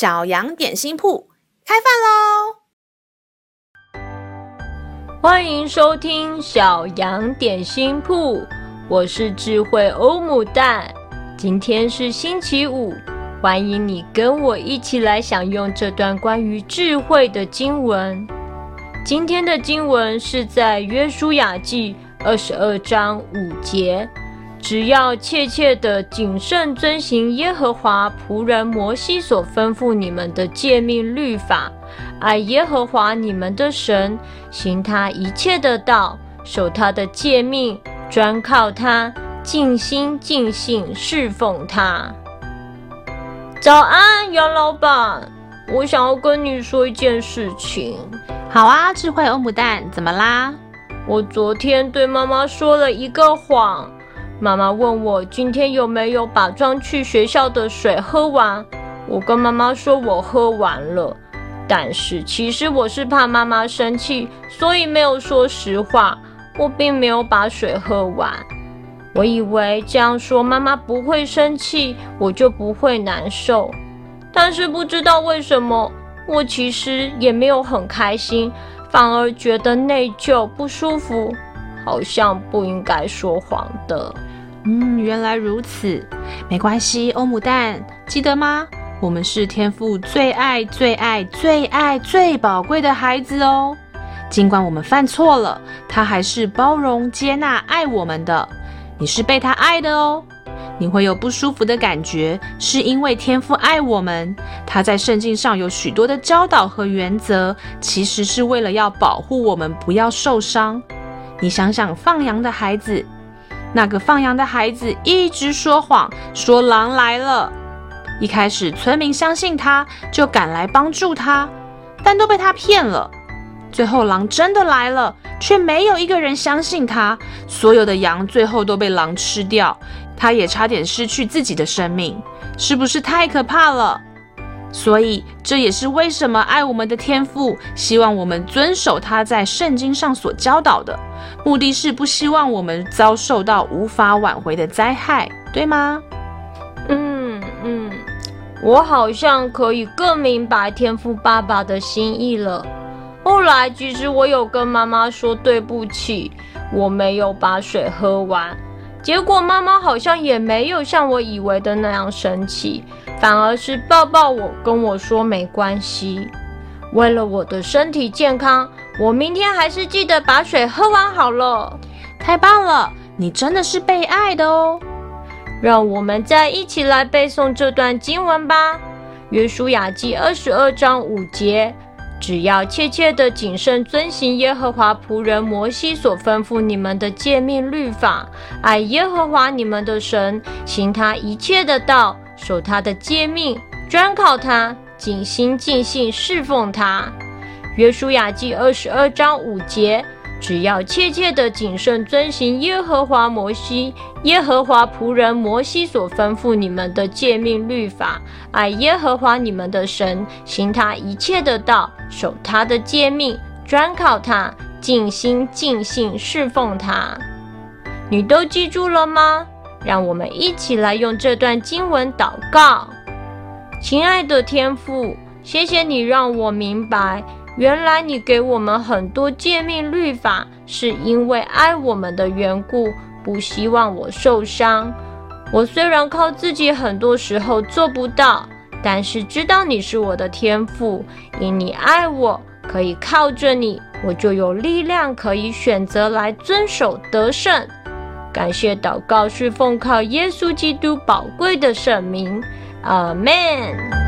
小羊点心铺开饭喽！欢迎收听小羊点心铺，我是智慧欧姆蛋。今天是星期五，欢迎你跟我一起来享用这段关于智慧的经文。今天的经文是在约书亚记二十二章五节。只要切切的谨慎遵行耶和华仆人摩西所吩咐你们的诫命律法，爱耶和华你们的神，行他一切的道，守他的诫命，专靠他，尽心尽性侍奉他。早安，杨老板，我想要跟你说一件事情。好啊，智慧欧姆蛋，怎么啦？我昨天对妈妈说了一个谎。妈妈问我今天有没有把装去学校的水喝完，我跟妈妈说我喝完了，但是其实我是怕妈妈生气，所以没有说实话，我并没有把水喝完。我以为这样说妈妈不会生气，我就不会难受，但是不知道为什么，我其实也没有很开心，反而觉得内疚不舒服，好像不应该说谎的。嗯，原来如此，没关系，欧姆蛋，记得吗？我们是天父最爱、最爱、最爱、最宝贵的孩子哦。尽管我们犯错了，他还是包容、接纳、爱我们的。你是被他爱的哦。你会有不舒服的感觉，是因为天父爱我们。他在圣经上有许多的教导和原则，其实是为了要保护我们不要受伤。你想想，放羊的孩子。那个放羊的孩子一直说谎，说狼来了。一开始村民相信他，就赶来帮助他，但都被他骗了。最后狼真的来了，却没有一个人相信他。所有的羊最后都被狼吃掉，他也差点失去自己的生命，是不是太可怕了？所以，这也是为什么爱我们的天父希望我们遵守他在圣经上所教导的，目的是不希望我们遭受到无法挽回的灾害，对吗？嗯嗯，我好像可以更明白天父爸爸的心意了。后来，其实我有跟妈妈说对不起，我没有把水喝完。结果妈妈好像也没有像我以为的那样生气，反而是抱抱我，跟我说没关系。为了我的身体健康，我明天还是记得把水喝完好了。太棒了，你真的是被爱的哦。让我们再一起来背诵这段经文吧，《约书亚记》二十二章五节。只要切切的谨慎遵行耶和华仆人摩西所吩咐你们的诫命律法，爱耶和华你们的神，行他一切的道，守他的诫命，专靠他，尽心尽性侍奉他。约书亚记二十二章五节。只要切切的谨慎遵行耶和华摩西、耶和华仆人摩西所吩咐你们的诫命律法，爱耶和华你们的神，行他一切的道，守他的诫命，专靠他，尽心尽性侍奉他。你都记住了吗？让我们一起来用这段经文祷告。亲爱的天父，谢谢你让我明白。原来你给我们很多诫命律法，是因为爱我们的缘故，不希望我受伤。我虽然靠自己很多时候做不到，但是知道你是我的天赋，因你爱我，可以靠着你，我就有力量可以选择来遵守得胜。感谢祷告是奉靠耶稣基督宝贵的圣名，阿门。